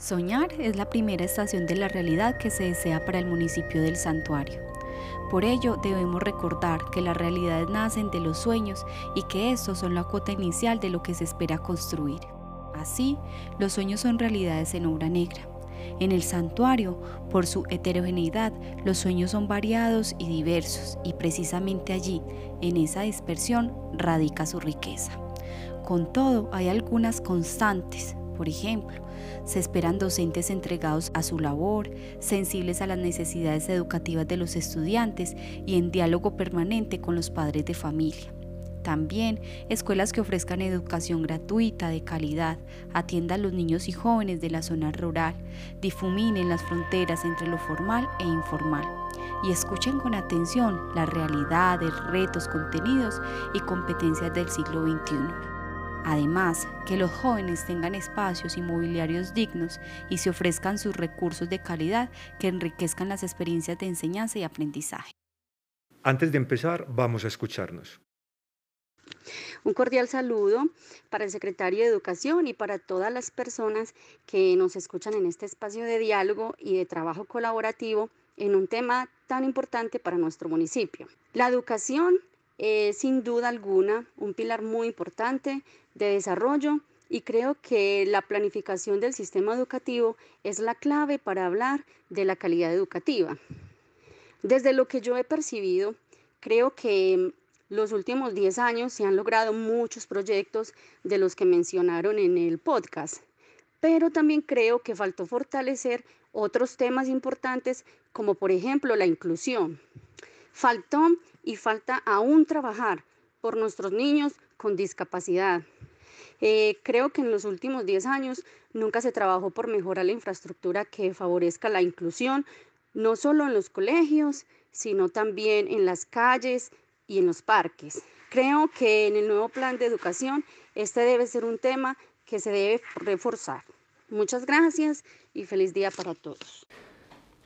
Soñar es la primera estación de la realidad que se desea para el municipio del santuario. Por ello debemos recordar que las realidades nacen de los sueños y que estos son la cuota inicial de lo que se espera construir. Así, los sueños son realidades en obra negra. En el santuario, por su heterogeneidad, los sueños son variados y diversos y precisamente allí, en esa dispersión, radica su riqueza. Con todo, hay algunas constantes, por ejemplo, se esperan docentes entregados a su labor, sensibles a las necesidades educativas de los estudiantes y en diálogo permanente con los padres de familia. También escuelas que ofrezcan educación gratuita, de calidad, atiendan a los niños y jóvenes de la zona rural, difuminen las fronteras entre lo formal e informal y escuchen con atención las realidades, retos, contenidos y competencias del siglo XXI. Además, que los jóvenes tengan espacios inmobiliarios dignos y se ofrezcan sus recursos de calidad que enriquezcan las experiencias de enseñanza y aprendizaje. Antes de empezar, vamos a escucharnos. Un cordial saludo para el secretario de Educación y para todas las personas que nos escuchan en este espacio de diálogo y de trabajo colaborativo en un tema tan importante para nuestro municipio. La educación es sin duda alguna un pilar muy importante de desarrollo y creo que la planificación del sistema educativo es la clave para hablar de la calidad educativa. Desde lo que yo he percibido, creo que los últimos 10 años se han logrado muchos proyectos de los que mencionaron en el podcast, pero también creo que faltó fortalecer otros temas importantes como por ejemplo la inclusión. Faltó y falta aún trabajar por nuestros niños con discapacidad. Eh, creo que en los últimos 10 años nunca se trabajó por mejorar la infraestructura que favorezca la inclusión, no solo en los colegios, sino también en las calles y en los parques. Creo que en el nuevo plan de educación este debe ser un tema que se debe reforzar. Muchas gracias y feliz día para todos.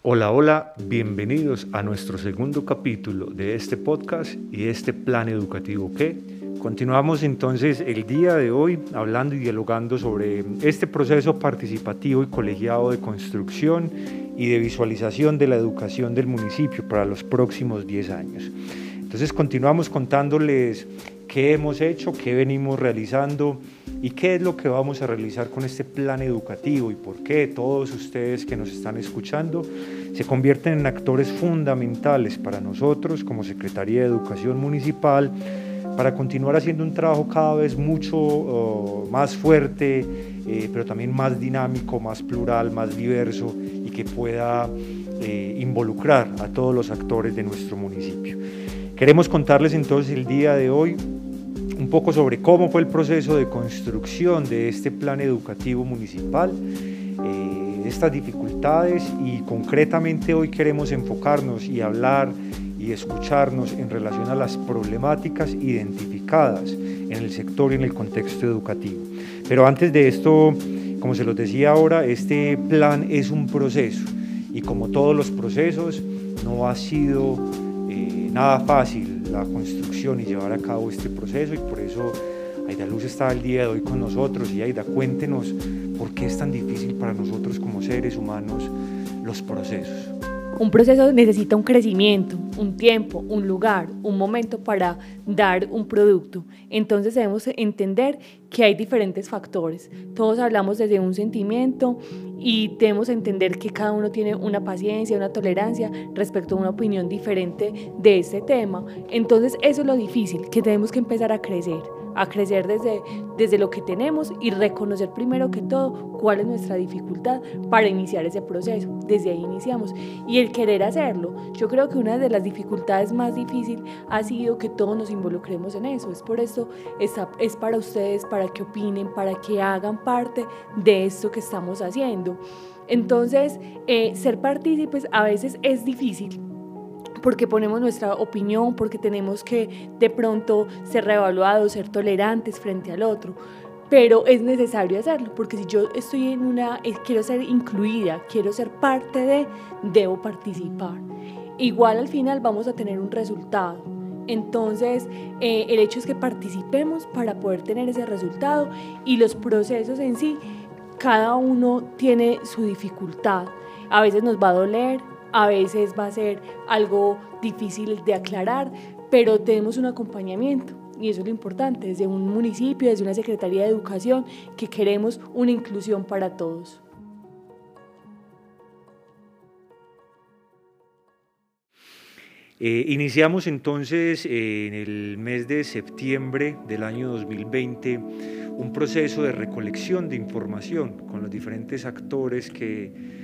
Hola, hola, bienvenidos a nuestro segundo capítulo de este podcast y este plan educativo que continuamos entonces el día de hoy hablando y dialogando sobre este proceso participativo y colegiado de construcción y de visualización de la educación del municipio para los próximos 10 años. Entonces continuamos contándoles qué hemos hecho, qué venimos realizando y qué es lo que vamos a realizar con este plan educativo y por qué todos ustedes que nos están escuchando se convierten en actores fundamentales para nosotros como Secretaría de Educación Municipal para continuar haciendo un trabajo cada vez mucho oh, más fuerte, eh, pero también más dinámico, más plural, más diverso y que pueda eh, involucrar a todos los actores de nuestro municipio. Queremos contarles entonces el día de hoy un poco sobre cómo fue el proceso de construcción de este plan educativo municipal, eh, estas dificultades y concretamente hoy queremos enfocarnos y hablar y escucharnos en relación a las problemáticas identificadas en el sector y en el contexto educativo. Pero antes de esto, como se los decía ahora, este plan es un proceso y como todos los procesos no ha sido eh, nada fácil la construcción y llevar a cabo este proceso y por eso Aida Luz está el día de hoy con nosotros y Aida, cuéntenos por qué es tan difícil para nosotros como seres humanos los procesos. Un proceso necesita un crecimiento, un tiempo, un lugar, un momento para dar un producto. Entonces debemos entender que hay diferentes factores. Todos hablamos desde un sentimiento y debemos entender que cada uno tiene una paciencia, una tolerancia respecto a una opinión diferente de este tema. Entonces eso es lo difícil, que tenemos que empezar a crecer a crecer desde, desde lo que tenemos y reconocer primero que todo cuál es nuestra dificultad para iniciar ese proceso. Desde ahí iniciamos. Y el querer hacerlo, yo creo que una de las dificultades más difíciles ha sido que todos nos involucremos en eso. Es por eso, es, es para ustedes, para que opinen, para que hagan parte de esto que estamos haciendo. Entonces, eh, ser partícipes a veces es difícil, porque ponemos nuestra opinión, porque tenemos que de pronto ser reevaluados, ser tolerantes frente al otro. Pero es necesario hacerlo, porque si yo estoy en una, eh, quiero ser incluida, quiero ser parte de, debo participar. Igual al final vamos a tener un resultado. Entonces, eh, el hecho es que participemos para poder tener ese resultado y los procesos en sí cada uno tiene su dificultad. A veces nos va a doler, a veces va a ser algo difícil de aclarar, pero tenemos un acompañamiento. Y eso es lo importante, desde un municipio, desde una Secretaría de Educación, que queremos una inclusión para todos. Eh, iniciamos entonces eh, en el mes de septiembre del año 2020 un proceso de recolección de información con los diferentes actores que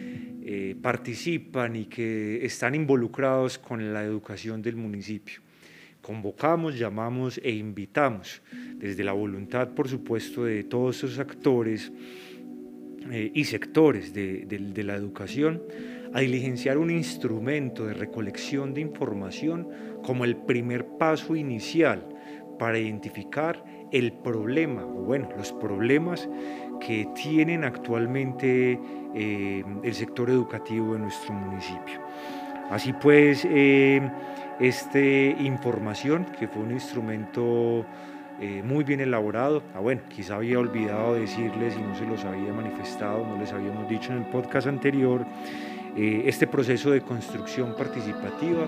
eh, participan y que están involucrados con la educación del municipio. Convocamos, llamamos e invitamos, desde la voluntad, por supuesto, de todos esos actores y sectores de la educación, a diligenciar un instrumento de recolección de información como el primer paso inicial para identificar el problema, o bueno, los problemas que tienen actualmente eh, el sector educativo de nuestro municipio. Así pues, eh, esta información, que fue un instrumento eh, muy bien elaborado, ah, bueno, quizá había olvidado decirles y no se los había manifestado, no les habíamos dicho en el podcast anterior, eh, este proceso de construcción participativa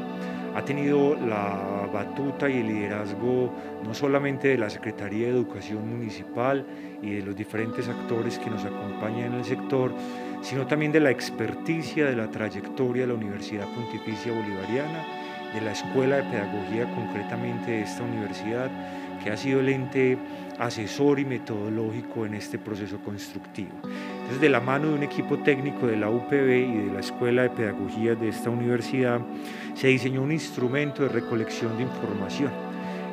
ha tenido la batuta y el liderazgo no solamente de la Secretaría de Educación Municipal y de los diferentes actores que nos acompañan en el sector, sino también de la experticia, de la trayectoria de la Universidad Pontificia Bolivariana, de la Escuela de Pedagogía concretamente de esta universidad, que ha sido el ente asesor y metodológico en este proceso constructivo. Entonces, de la mano de un equipo técnico de la UPB y de la Escuela de Pedagogía de esta universidad, se diseñó un instrumento de recolección de información.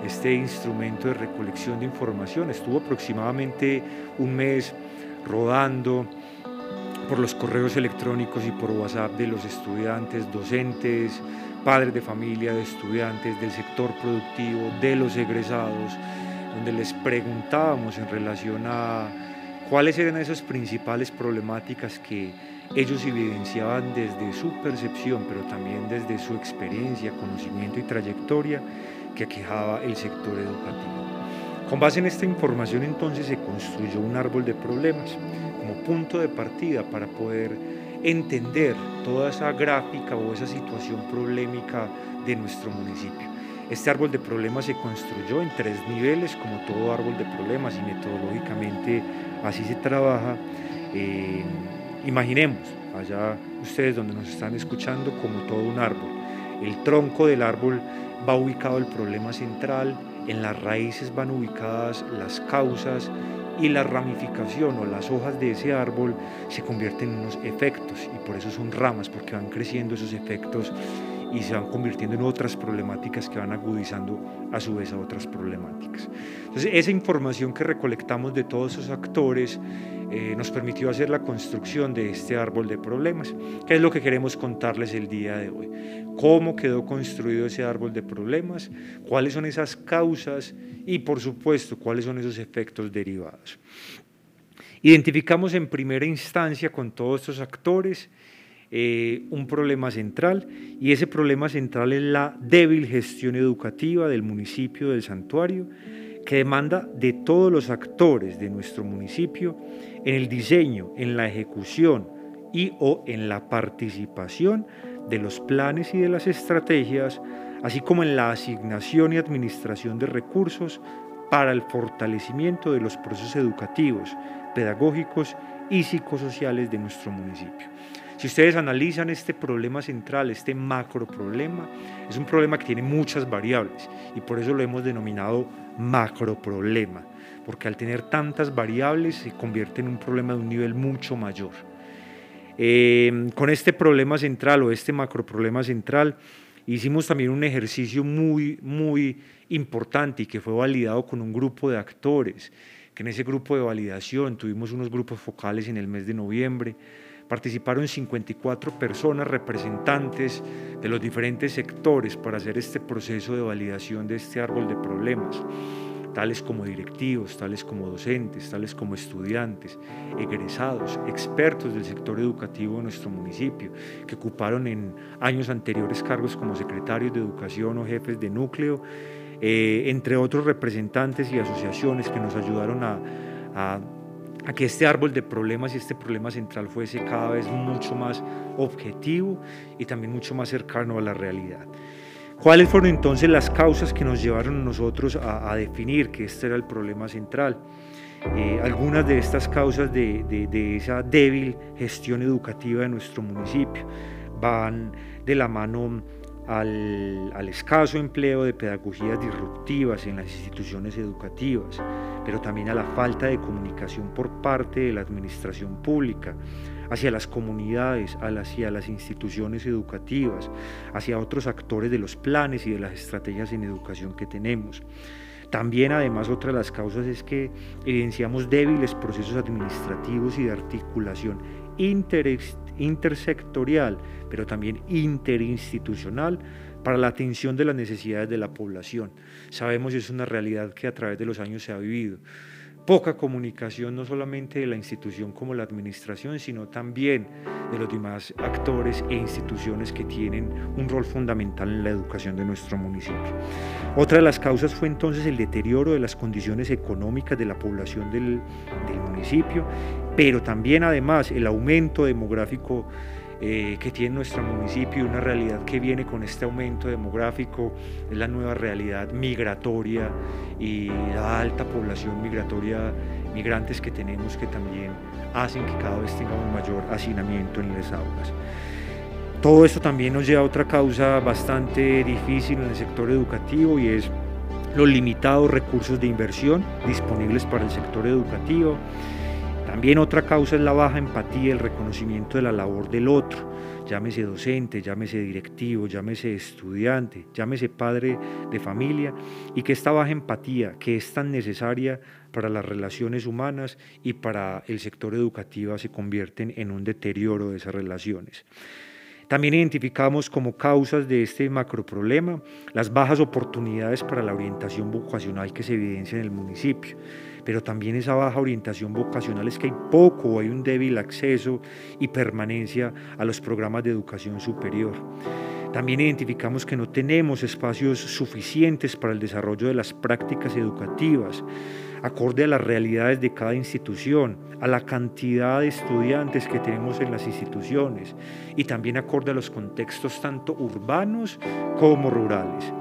Este instrumento de recolección de información estuvo aproximadamente un mes rodando por los correos electrónicos y por WhatsApp de los estudiantes, docentes, padres de familia, de estudiantes, del sector productivo, de los egresados, donde les preguntábamos en relación a cuáles eran esas principales problemáticas que ellos evidenciaban desde su percepción, pero también desde su experiencia, conocimiento y trayectoria que aquejaba el sector educativo. Con base en esta información entonces se construyó un árbol de problemas como punto de partida para poder entender toda esa gráfica o esa situación problemática de nuestro municipio. Este árbol de problemas se construyó en tres niveles, como todo árbol de problemas, y metodológicamente así se trabaja. Eh, imaginemos, allá ustedes donde nos están escuchando, como todo un árbol. El tronco del árbol va ubicado el problema central, en las raíces van ubicadas las causas y la ramificación o las hojas de ese árbol se convierten en unos efectos y por eso son ramas, porque van creciendo esos efectos y se van convirtiendo en otras problemáticas que van agudizando a su vez a otras problemáticas. Entonces, esa información que recolectamos de todos esos actores eh, nos permitió hacer la construcción de este árbol de problemas, que es lo que queremos contarles el día de hoy. Cómo quedó construido ese árbol de problemas, cuáles son esas causas y, por supuesto, cuáles son esos efectos derivados. Identificamos en primera instancia con todos estos actores eh, un problema central y ese problema central es la débil gestión educativa del municipio del santuario que demanda de todos los actores de nuestro municipio en el diseño, en la ejecución y o en la participación de los planes y de las estrategias, así como en la asignación y administración de recursos para el fortalecimiento de los procesos educativos, pedagógicos y psicosociales de nuestro municipio. Si ustedes analizan este problema central, este macro problema, es un problema que tiene muchas variables y por eso lo hemos denominado macro problema, porque al tener tantas variables se convierte en un problema de un nivel mucho mayor. Eh, con este problema central o este macro problema central, hicimos también un ejercicio muy, muy importante y que fue validado con un grupo de actores, que en ese grupo de validación tuvimos unos grupos focales en el mes de noviembre, Participaron 54 personas representantes de los diferentes sectores para hacer este proceso de validación de este árbol de problemas, tales como directivos, tales como docentes, tales como estudiantes, egresados, expertos del sector educativo de nuestro municipio, que ocuparon en años anteriores cargos como secretarios de educación o jefes de núcleo, eh, entre otros representantes y asociaciones que nos ayudaron a a que este árbol de problemas y este problema central fuese cada vez mucho más objetivo y también mucho más cercano a la realidad. ¿Cuáles fueron entonces las causas que nos llevaron a nosotros a, definir que este era el problema central? Eh, algunas de estas causas de, de, esa débil gestión educativa de nuestro municipio van de la mano al, al, escaso empleo de pedagogías disruptivas en las instituciones educativas, pero también a la falta de comunicación por parte de la administración pública hacia las comunidades, hacia las instituciones educativas, hacia otros actores de los planes y de las estrategias en educación que tenemos. También además otra de las causas es que evidenciamos débiles procesos administrativos y de articulación intersectorial, pero también interinstitucional para la atención de las necesidades de la población. Sabemos que es una realidad que a través de los años se ha vivido poca comunicación no solamente de la institución como la administración, sino también de los demás actores e instituciones que tienen un rol fundamental en la educación de nuestro municipio. Otra de las causas fue entonces el deterioro de las condiciones económicas de la población del, del municipio, pero también además el aumento demográfico eh, que tiene nuestro municipio una realidad que viene con este aumento demográfico, es la nueva realidad migratoria y la alta población migratoria, migrantes que tenemos que también hacen que cada vez tengamos mayor hacinamiento en las aulas. Todo esto también nos lleva a otra causa bastante difícil en el sector educativo y es los limitados recursos de inversión disponibles para el sector educativo también otra causa es la baja empatía, el reconocimiento de la labor del otro, llámese docente, llámese directivo, llámese estudiante, llámese padre de familia, y que esta baja empatía, que es tan necesaria para las relaciones humanas y para el sector educativo, se convierten en un deterioro de esas relaciones. También identificamos como causas de este macroproblema las bajas oportunidades para la orientación vocacional que se evidencia en el municipio pero también esa baja orientación vocacional es que hay poco hay un débil acceso y permanencia a los programas de educación superior. También identificamos que no tenemos espacios suficientes para el desarrollo de las prácticas educativas, acorde a las realidades de cada institución, a la cantidad de estudiantes que tenemos en las instituciones y también acorde a los contextos tanto urbanos como rurales.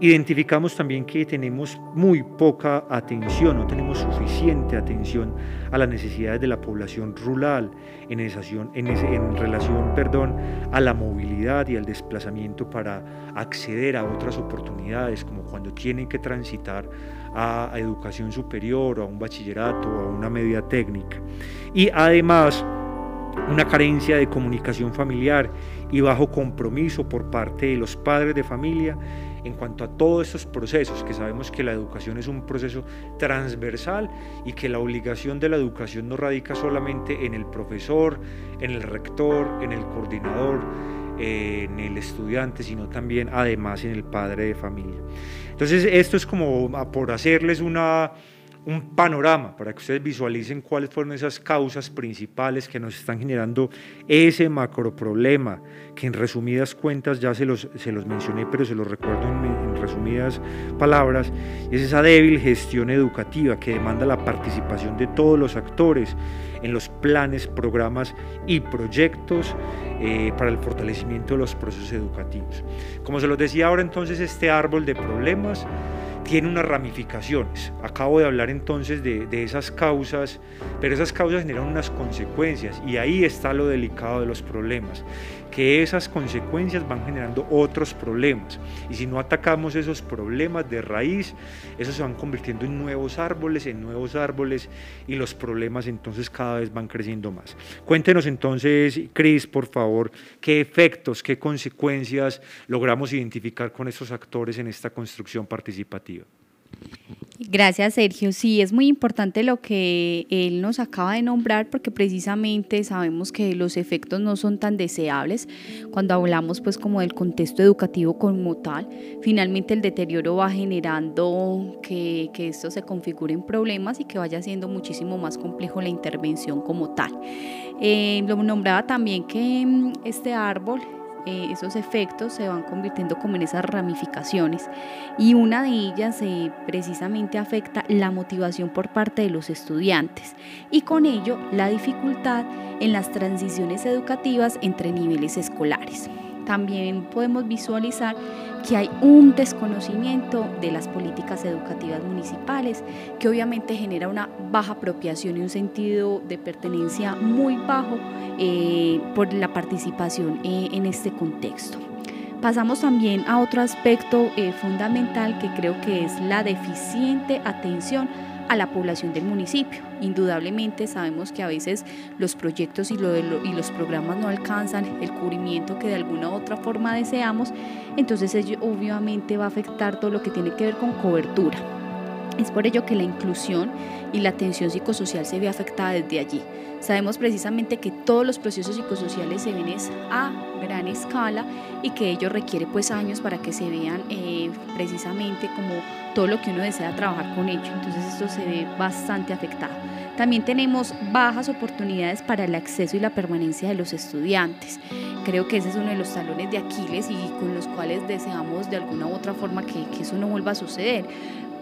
Identificamos también que tenemos muy poca atención, no tenemos suficiente atención a las necesidades de la población rural en, relación perdón, a la movilidad y al desplazamiento para acceder a otras oportunidades, como cuando tienen que transitar a, a educación superior o a un bachillerato o a una media técnica. Y además, una carencia de comunicación familiar y bajo compromiso por parte de los padres de familia en cuanto a todos estos procesos, que sabemos que la educación es un proceso transversal y que la obligación de la educación no radica solamente en el profesor, en el rector, en el coordinador, en el estudiante, sino también además en el padre de familia. Entonces esto es como por hacerles una un panorama para que ustedes visualicen cuáles fueron esas causas principales que nos están generando ese macro problema, que en resumidas cuentas ya se los, se los mencioné, pero se los recuerdo en, en resumidas palabras, es esa débil gestión educativa que demanda la participación de todos los actores en los planes, programas y proyectos eh, para el fortalecimiento de los procesos educativos. Como se los decía ahora entonces, este árbol de problemas tiene unas ramificaciones. Acabo de hablar entonces de, esas causas, pero esas causas generan unas consecuencias y ahí está lo delicado de los problemas, que esas consecuencias van generando otros problemas y si no atacamos esos problemas de raíz, esos se van convirtiendo en nuevos árboles, en nuevos árboles y los problemas entonces cada vez van creciendo más. Cuéntenos entonces, Cris, por favor, qué efectos, qué consecuencias logramos identificar con estos actores en esta construcción participativa. Gracias, Sergio. Sí, es muy importante lo que él nos acaba de nombrar porque precisamente sabemos que los efectos no son tan deseables cuando hablamos pues como del contexto educativo como tal. Finalmente el deterioro va generando que, esto se configure en problemas y que vaya siendo muchísimo más complejo la intervención como tal. Eh, lo nombraba también que mm, este árbol eh, esos efectos se van convirtiendo como en esas ramificaciones y una de ellas eh, precisamente afecta la motivación por parte de los estudiantes y con ello la dificultad en las transiciones educativas entre niveles escolares. También podemos visualizar que hay un desconocimiento de las políticas educativas municipales, que obviamente genera una baja apropiación y un sentido de pertenencia muy bajo eh, por la participación eh, en este contexto. Pasamos también a otro aspecto eh, fundamental que creo que es la deficiente atención a la población del municipio. Indudablemente sabemos que a veces los proyectos y, y los programas no alcanzan el cubrimiento que de alguna u otra forma deseamos, entonces ello obviamente va a afectar todo lo que tiene que ver con cobertura. Es por ello que la inclusión y la atención psicosocial se ve afectada desde allí. Sabemos precisamente que todos los procesos psicosociales se ven a gran escala y que ello requiere pues años para que se vean eh, precisamente como todo lo que uno desea trabajar con ello. Entonces esto se ve bastante afectado. También tenemos bajas oportunidades para el acceso y la permanencia de los estudiantes. Creo que ese es uno de los talones de Aquiles y con los cuales deseamos de alguna u otra forma que, eso no vuelva a suceder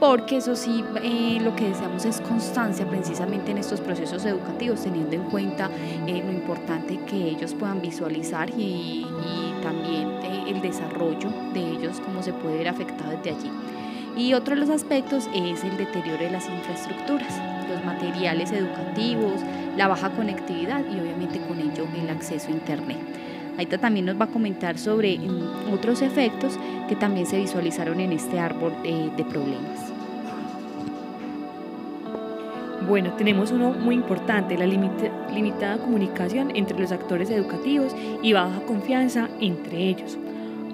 porque eso sí, eh, lo que deseamos es constancia precisamente en estos procesos educativos, teniendo en cuenta eh, lo importante que ellos puedan visualizar y, también eh, el desarrollo de ellos, cómo se puede ver afectado desde allí. Y otro de los aspectos es el deterioro de las infraestructuras, los materiales educativos, la baja conectividad y obviamente con ello el acceso a Internet. Aita también nos va a comentar sobre mm, otros efectos que también se visualizaron en este árbol de problemas. Bueno, tenemos uno muy importante, la limitada comunicación entre los actores educativos y baja confianza entre ellos.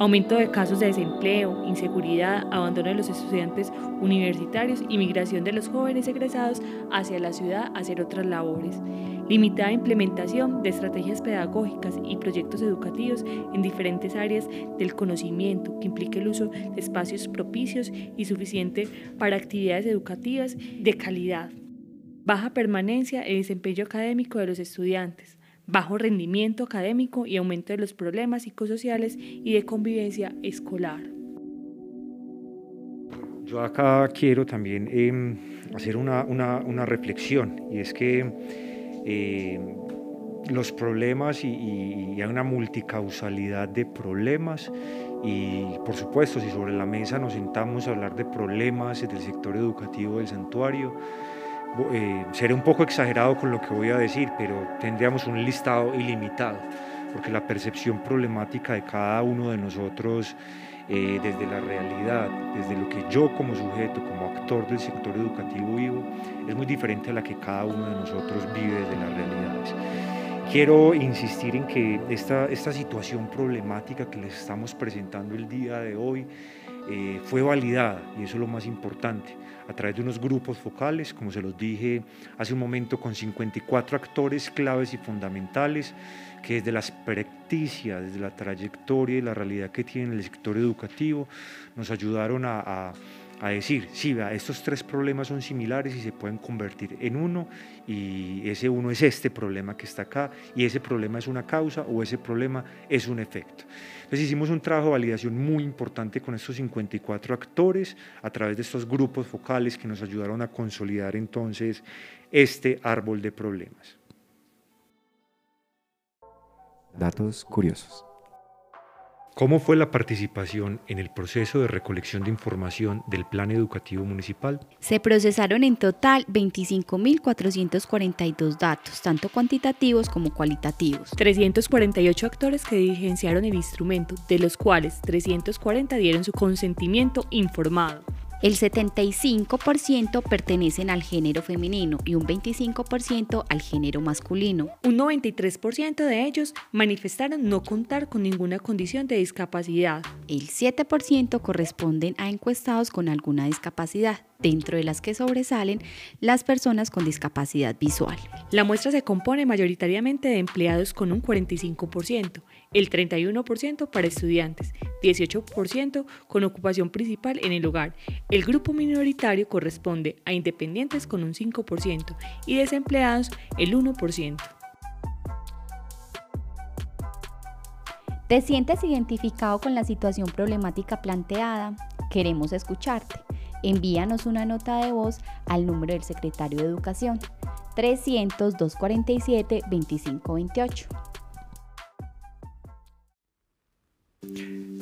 Aumento de casos de desempleo, inseguridad, abandono de los estudiantes universitarios y migración de los jóvenes egresados hacia la ciudad a hacer otras labores. Limitada implementación de estrategias pedagógicas y proyectos educativos en diferentes áreas del conocimiento que implique el uso de espacios propicios y suficiente para actividades educativas de calidad baja permanencia y desempeño académico de los estudiantes, bajo rendimiento académico y aumento de los problemas psicosociales y de convivencia escolar. Yo acá quiero también em, hacer una, reflexión y es que em, los problemas y, y, hay una multicausalidad de problemas y por supuesto si sobre la mesa nos sentamos a hablar de problemas del sector educativo del santuario, eh, seré un poco exagerado con lo que voy a decir, pero tendríamos un listado ilimitado, porque la percepción problemática de cada uno de nosotros eh, desde la realidad, desde lo que yo como sujeto, como actor del sector educativo vivo, es muy diferente a la que cada uno de nosotros vive desde las realidades. Quiero insistir en que esta, esta situación problemática que les estamos presentando el día de hoy eh, fue validada, y eso es lo más importante a través de unos grupos focales, como se los dije hace un momento, con 54 actores claves y fundamentales que desde la experticia, desde la trayectoria y la realidad que tiene el sector educativo, nos ayudaron a a decir, sí, estos tres problemas son similares y se pueden convertir en uno y ese uno es este problema que está acá y ese problema es una causa o ese problema es un efecto. Entonces hicimos un trabajo de validación muy importante con estos 54 actores a través de estos grupos focales que nos ayudaron a consolidar entonces este árbol de problemas. Datos curiosos. ¿Cómo fue la participación en el proceso de recolección de información del Plan Educativo Municipal? Se procesaron en total 25.442 datos, tanto cuantitativos como cualitativos. 348 actores que diligenciaron el instrumento, de los cuales 340 dieron su consentimiento informado. El 75% pertenecen al género femenino y un 25% al género masculino. Un 93% de ellos manifestaron no contar con ninguna condición de discapacidad. El 7% corresponden a encuestados con alguna discapacidad dentro de las que sobresalen las personas con discapacidad visual. La muestra se compone mayoritariamente de empleados con un 45%, el 31% para estudiantes, 18% con ocupación principal en el hogar. El grupo minoritario corresponde a independientes con un 5% y desempleados el 1%. ¿Te sientes identificado con la situación problemática planteada? Queremos escucharte. Envíanos una nota de voz al número del secretario de Educación 300-247-2528.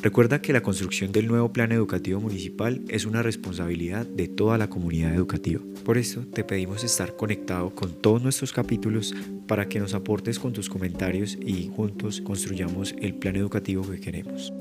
Recuerda que la construcción del nuevo plan educativo municipal es una responsabilidad de toda la comunidad educativa. Por eso te pedimos estar conectado con todos nuestros capítulos para que nos aportes con tus comentarios y juntos construyamos el plan educativo que queremos.